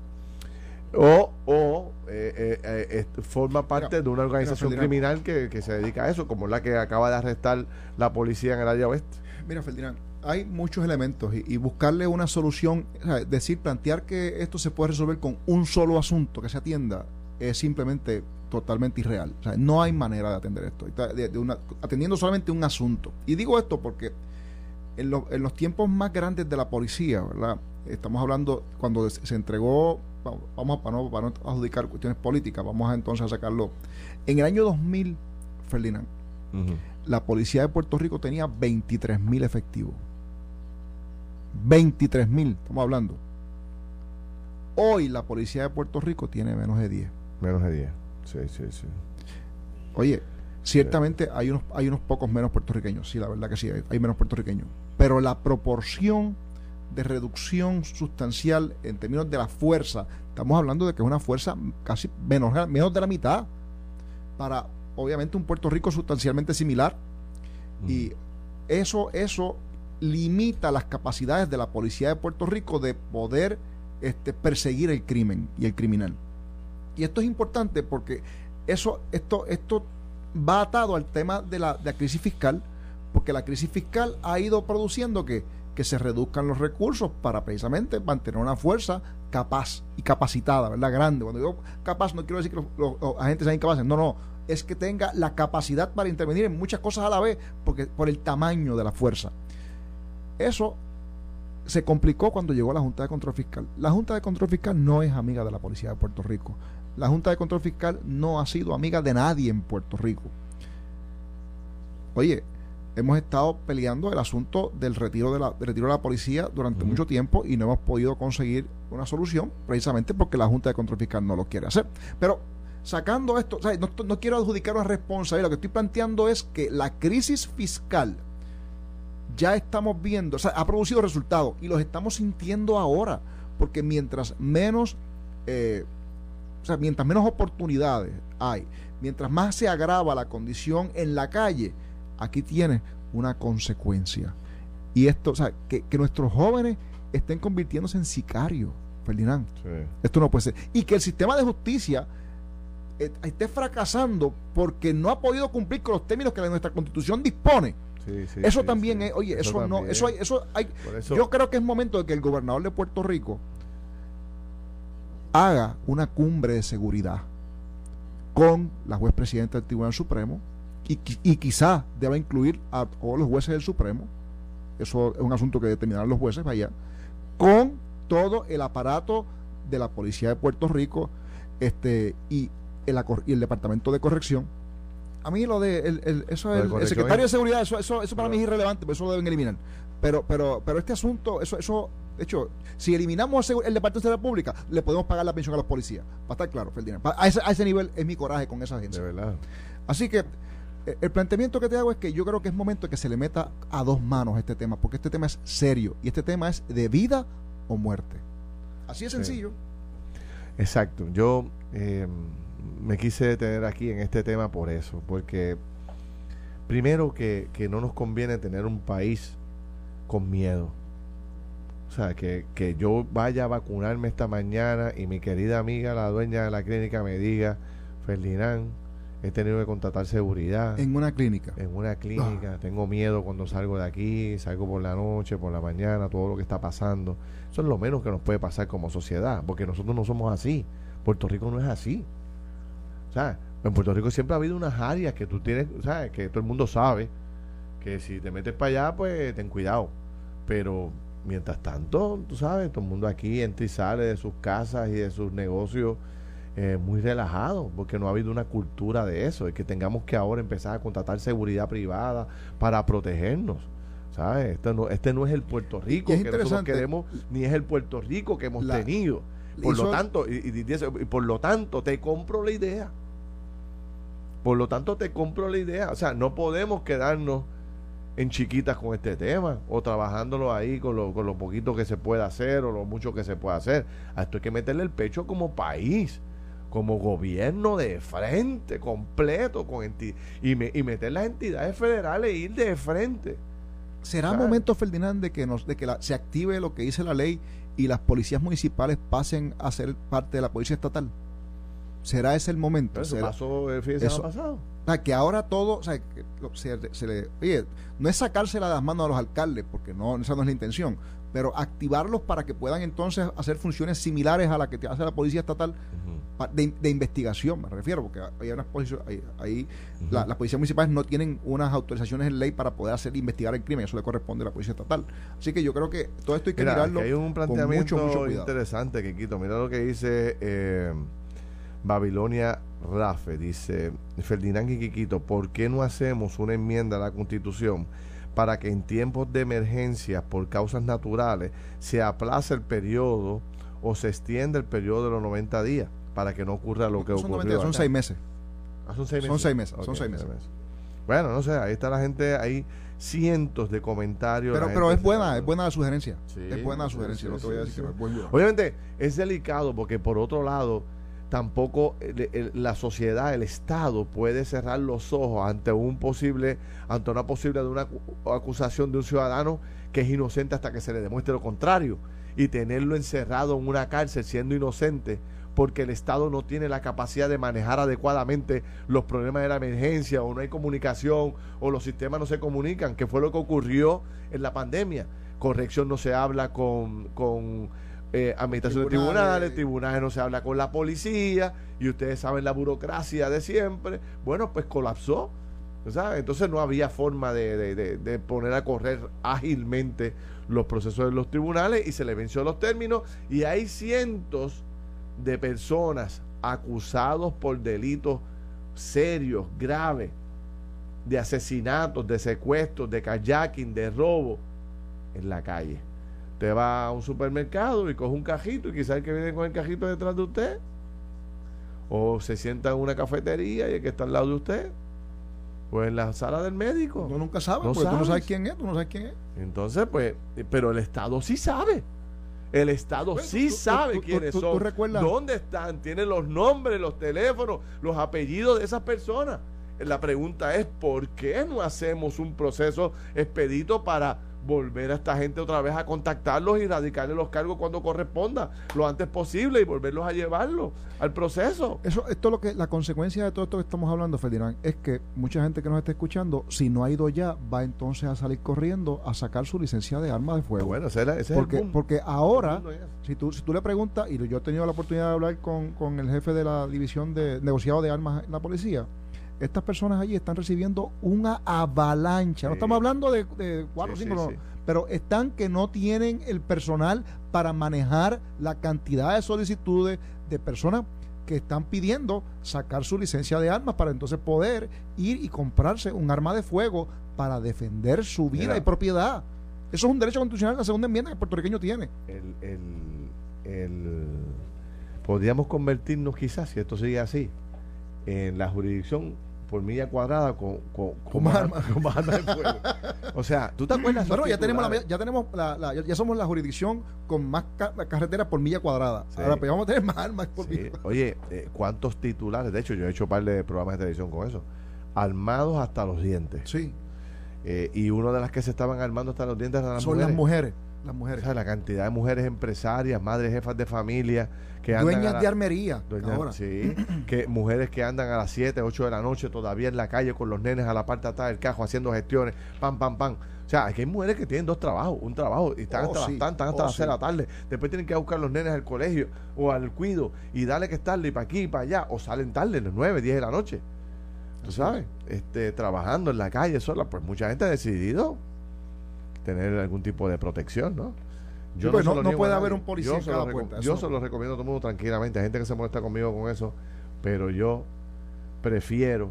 o, o eh, eh, eh, forma parte de una organización criminal que, se dedica a eso, como la que acaba de arrestar la policía en el área oeste. Mira, Ferdinand, hay muchos elementos y, buscarle una solución, decir, plantear que esto se puede resolver con un solo asunto que se atienda, es simplemente totalmente irreal. no hay manera de atender esto, atendiendo solamente un asunto. Y digo esto porque en, en los tiempos más grandes de la policía, ¿verdad? Estamos hablando cuando se entregó vamos, a, para, no, para no adjudicar cuestiones políticas, vamos a entonces a sacarlo. En el año 2000, Ferdinand, la policía de Puerto Rico tenía 23 mil efectivos. 23 mil, estamos hablando. Hoy la policía de Puerto Rico tiene menos de 10. Menos de 10, sí, sí, sí. Oye, ciertamente hay unos, hay unos pocos menos puertorriqueños, sí, la verdad que sí, hay menos puertorriqueños. Pero la proporción de reducción sustancial en términos de la fuerza. Estamos hablando de que es una fuerza casi menos, menos de la mitad para obviamente un Puerto Rico sustancialmente similar. Y eso, eso limita las capacidades de la policía de Puerto Rico de poder este, perseguir el crimen y el criminal. Y esto es importante porque eso, esto, esto va atado al tema de la, de la crisis fiscal, porque la crisis fiscal ha ido produciendo que que se reduzcan los recursos para precisamente mantener una fuerza capaz y capacitada, ¿verdad? Grande. Cuando digo capaz no quiero decir que los, agentes sean incapaces, no, no, es que tenga la capacidad para intervenir en muchas cosas a la vez porque por el tamaño de la fuerza. Eso se complicó cuando llegó la Junta de Control Fiscal. La Junta de Control Fiscal no es amiga de la Policía de Puerto Rico. La Junta de Control Fiscal no ha sido amiga de nadie en Puerto Rico. Oye, hemos estado peleando el asunto del retiro de la, retiro de la policía durante mucho tiempo y no hemos podido conseguir una solución precisamente porque la Junta de Control Fiscal no lo quiere hacer. Pero sacando esto, no, quiero adjudicar una responsabilidad, lo que estoy planteando es que la crisis fiscal ya estamos viendo, o sea, ha producido resultados y los estamos sintiendo ahora, porque mientras menos, eh, o sea, mientras menos oportunidades hay, mientras más se agrava la condición en la calle, aquí tiene una consecuencia. Y esto, o sea, que, nuestros jóvenes estén convirtiéndose en sicarios, Ferdinand. Esto no puede ser. Y que el sistema de justicia eh, esté fracasando porque no ha podido cumplir con los términos que nuestra constitución dispone. eso también es, oye, eso, no, eso hay, eso hay, yo creo que es momento de que el gobernador de Puerto Rico haga una cumbre de seguridad con la juez presidenta del Tribunal Supremo, y, y quizá deba incluir a todos los jueces del Supremo, eso es un asunto que determinarán los jueces vaya, con todo el aparato de la Policía de Puerto Rico este y el, y el Departamento de Corrección. A mí lo de el, eso el, secretario de Seguridad, eso, eso, eso para mí es irrelevante, eso lo deben eliminar. Pero, pero, pero este asunto, eso, eso, de hecho, si eliminamos el Departamento de Seguridad Pública, le podemos pagar la pensión a los policías. Para estar claro, Ferdinand. A ese, a ese nivel es mi coraje con esa gente. De verdad. Así que el planteamiento que te hago es que yo creo que es momento de que se le meta a dos manos este tema, porque este tema es serio y este tema es de vida o muerte. Así es sencillo. Exacto. Yo eh, me quise detener aquí en este tema por eso, porque primero que, que no nos conviene tener un país con miedo. O sea, que, que yo vaya a vacunarme esta mañana y mi querida amiga, la dueña de la clínica, me diga, Ferdinand, he tenido que contratar seguridad. En una clínica. En una clínica, tengo miedo cuando salgo de aquí, salgo por la noche, por la mañana, todo lo que está pasando. Eso es lo menos que nos puede pasar como sociedad, porque nosotros no somos así. Puerto Rico no es así. O sea, en Puerto Rico siempre ha habido unas áreas que tú tienes, ¿sabes? Que todo el mundo sabe que si te metes para allá, pues ten cuidado. Pero mientras tanto, tú sabes, todo el mundo aquí entra y sale de sus casas y de sus negocios eh, muy relajado, porque no ha habido una cultura de eso, de que tengamos que ahora empezar a contratar seguridad privada para protegernos. ¿Sabes? Este no, este no es el Puerto Rico que nosotros queremos, ni es el Puerto Rico que hemos tenido. Por lo tanto, y, y, por lo tanto, te compro la idea. Por lo tanto, te compro la idea. O sea, no podemos quedarnos en chiquitas con este tema o trabajándolo ahí con lo, con lo poquito que se puede hacer o lo mucho que se puede hacer. A esto hay que meterle el pecho como país como gobierno de frente, completo, con y, me, y meter las entidades federales e ir de frente. ¿Será momento, Ferdinand, de que, nos, de que se active lo que dice la ley y las policías municipales pasen a ser parte de la policía estatal? ¿Será ese el momento? Eso pasó el fin de semana pasado. que ahora todo, o sea, se, se, le, oye, no es sacársela de las manos a los alcaldes, porque no, esa no es la intención, pero activarlos para que puedan entonces hacer funciones similares a las que hace la policía estatal de, investigación, me refiero, porque hay unas posiciones, ahí, las policías municipales no tienen unas autorizaciones en ley para poder hacer investigar el crimen, eso le corresponde a la policía estatal. Así que yo creo que todo esto hay que mirarlo. hay un planteamiento mucho, interesante, que quito. Mira lo que dice eh, Babilonia Rafe, dice Ferdinand Quiquito, ¿por qué no hacemos una enmienda a la Constitución? para que en tiempos de emergencia por causas naturales se aplace el periodo o se extienda el periodo de los 90 días para que no ocurra lo que ocurrió. son seis meses. Ah, son seis meses. Son seis meses. son seis meses. Bueno, no sé, ahí está la gente, hay cientos de comentarios. Pero, pero es buena, es buena la sugerencia. es buena la sugerencia, no te voy a decir Obviamente, es delicado porque por otro lado, tampoco la sociedad, el Estado puede cerrar los ojos ante un posible, ante una posible de una acusación de un ciudadano que es inocente hasta que se le demuestre lo contrario y tenerlo encerrado en una cárcel siendo inocente porque el Estado no tiene la capacidad de manejar adecuadamente los problemas de la emergencia o no hay comunicación o los sistemas no se comunican, que fue lo que ocurrió en la pandemia. Corrección no se habla con, con eh, administración de tribunales, tribunales no se habla con la policía y ustedes saben la burocracia de siempre. Bueno, pues colapsó. Entonces no había forma de, de, poner a correr ágilmente los procesos de los tribunales y se le venció los términos y hay cientos de personas acusados por delitos serios, graves, de asesinatos, de secuestros, de kayaking, de robo, en la calle. Usted va a un supermercado y coge un cajito y quizás el que viene con el cajito detrás de usted. O se sienta en una cafetería y el que está al lado de usted. O en la sala del médico. No nunca sabe, porque tú no sabes quién es, tú no sabes quién es. Entonces, pues, pero el Estado sí sabe. El Estado sí sabe quiénes son, dónde están, tiene los nombres, los teléfonos, los apellidos de esas personas. La pregunta es, ¿por qué no hacemos un proceso expedito para volver a esta gente otra vez a contactarlos y radicarles los cargos cuando corresponda, lo antes posible y volverlos a llevarlos al proceso. Eso, esto es lo que, la consecuencia de todo esto que estamos hablando, Ferdinand, es que mucha gente que nos está escuchando, si no ha ido ya, va entonces a salir corriendo a sacar su licencia de arma de fuego. Bueno, ese, ese porque, es el porque ahora, si tú, si tú le preguntas, y yo he tenido la oportunidad de hablar con, con el jefe de la división de negociado de armas en la policía, estas personas allí están recibiendo una avalancha. No estamos hablando de, cuatro o cinco, pero están que no tienen el personal para manejar la cantidad de solicitudes de personas que están pidiendo sacar su licencia de armas para entonces poder ir y comprarse un arma de fuego para defender su vida y propiedad. Eso es un derecho constitucional, la segunda enmienda que el puertorriqueño tiene. El, el, podríamos convertirnos quizás, si esto sigue así, en la jurisdicción por milla cuadrada con, con, Con más armas. con más armas de fuego. O sea, ¿tú te acuerdas? Bueno, ya tenemos, la, ya tenemos la, la- ya- ya somos la jurisdicción con más ca- carreteras por milla cuadrada. Sí. Ahora pues vamos a tener más armas por Sí. milla Oye, eh, ¿cuántos titulares? De hecho, yo he hecho un par de programas de televisión con eso. Armados hasta los dientes. Sí, Eh, y una de las que se estaban armando hasta los dientes eran las son mujeres. las mujeres. Las O mujeres. sea, la cantidad de mujeres empresarias, madres jefas de familia que andan a Dueñas la- de armería. Dueñas- ahora. sí, que mujeres que andan a las 7, 8 de la noche todavía en la calle con los nenes a la parte de atrás del cajo haciendo gestiones, pam, pam, pam. O sea, aquí hay mujeres que tienen dos trabajos, un trabajo y están Oh, hasta, sí. las, tantas, hasta Oh, las 6 de la tarde. Después tienen que a buscar los nenes al colegio o al cuido y darle que estarle y para aquí y para allá. O salen tarde, las 9, 10 de la noche. Tú sabes, este, trabajando en la calle sola. Pues mucha gente ha decidido tener algún tipo de protección, ¿no? Sí, pues se no- lo no niego puede haber un policía Yo en cada puerta, Yo se lo recomiendo a todo el mundo tranquilamente. Hay gente que se molesta conmigo con eso, pero yo prefiero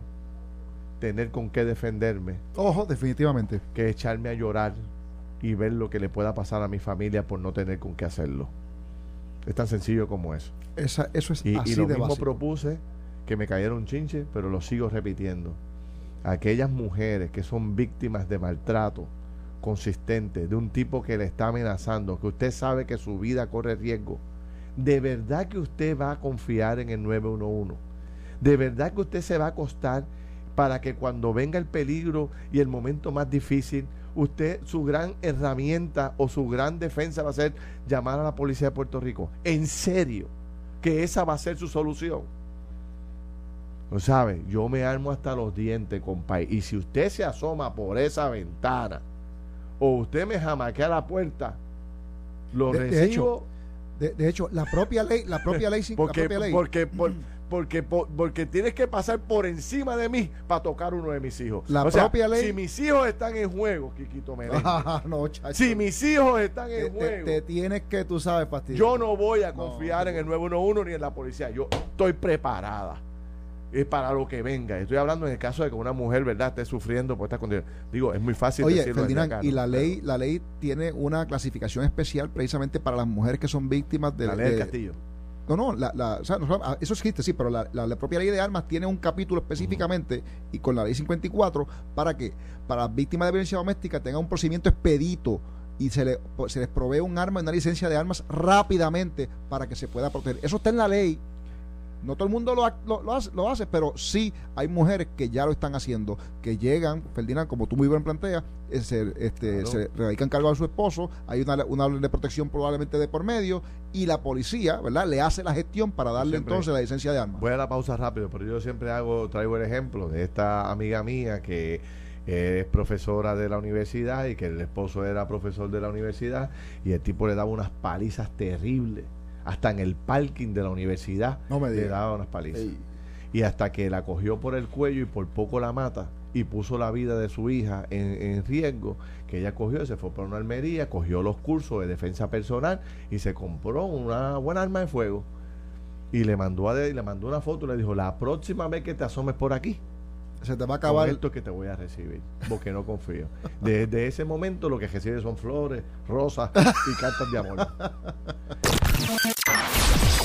tener con qué defenderme Ojo, definitivamente. que echarme a llorar y ver lo que le pueda pasar a mi familia por no tener con qué hacerlo. Es tan sencillo como eso. Esa, eso es Y, y así lo de mismo básico. propuse que me cayera un chinche, pero lo sigo repitiendo. Aquellas mujeres que son víctimas de maltrato consistente de un tipo que le está amenazando, que usted sabe que su vida corre riesgo, ¿de verdad que usted va a confiar en el 911? ¿De verdad que usted se va a acostar para que cuando venga el peligro y el momento más difícil, usted su gran herramienta o su gran defensa va a ser llamar a la policía de Puerto Rico? ¿En serio? que esa va a ser su solución. ¿Lo sabe? Yo me armo hasta los dientes, compadre. Y si usted se asoma por esa ventana o usted me jamaquea la puerta, lo De- de recibo hecho, De, de hecho, la propia ley, la propia ley, sí, la porque, propia ley. porque, por- porque, por- porque tienes que pasar por encima de mí para tocar uno de mis hijos. La O sea, propia ley- Si mis hijos están en juego, Quiquito Meléndez. Ah, no, si mis hijos están en te- juego. te tienes que, tú sabes, pastillar. Yo no voy a No, confiar no. en el 911 ni en la policía. Yo estoy preparada eh, para lo que venga. Estoy hablando en el caso de que una mujer, ¿verdad?, esté sufriendo por estas condiciones. Digo, es muy fácil Oye, decirlo desde Ferdinand, acá, y la ley, la ley tiene una clasificación especial precisamente para las mujeres que son víctimas de La ley del de- castillo. No, no, la, la- o sea, no, ah, eso existe, sí, pero la, la- la propia ley de armas tiene un capítulo específicamente y con la ley 54 para que para las víctimas de violencia doméstica tenga un procedimiento expedito y se, le, se les provee un arma y una licencia de armas rápidamente para que se pueda proteger. Eso está en la ley. No todo el mundo lo, ha- lo, lo hace, lo hace, pero sí hay mujeres que ya lo están haciendo, que llegan, Ferdinand, como tú muy bien planteas, eh, se, este, Claro. se radican cargo a su esposo, hay una, una orden de protección probablemente de por medio, y la policía, ¿verdad?, le hace la gestión para darle Siempre. entonces la licencia de armas. Voy a la pausa rápido, pero yo siempre hago, traigo el ejemplo de esta amiga mía que es profesora de la universidad y que el esposo era profesor de la universidad y el tipo le daba unas palizas terribles. Hasta en el parking de la universidad No me le daba unas palizas. Ey. Y hasta que la cogió por el cuello y por poco la mata y puso la vida de su hija en, en riesgo, que ella cogió y se fue para una almería, cogió los cursos de defensa personal y se compró una buena arma de fuego. Y le mandó, a le mandó una foto y le dijo, la próxima vez que te asomes por aquí, Se te va a con acabar. esto es que te voy a recibir, porque no confío. Desde ese momento lo que recibe son flores, rosas y cartas de amor.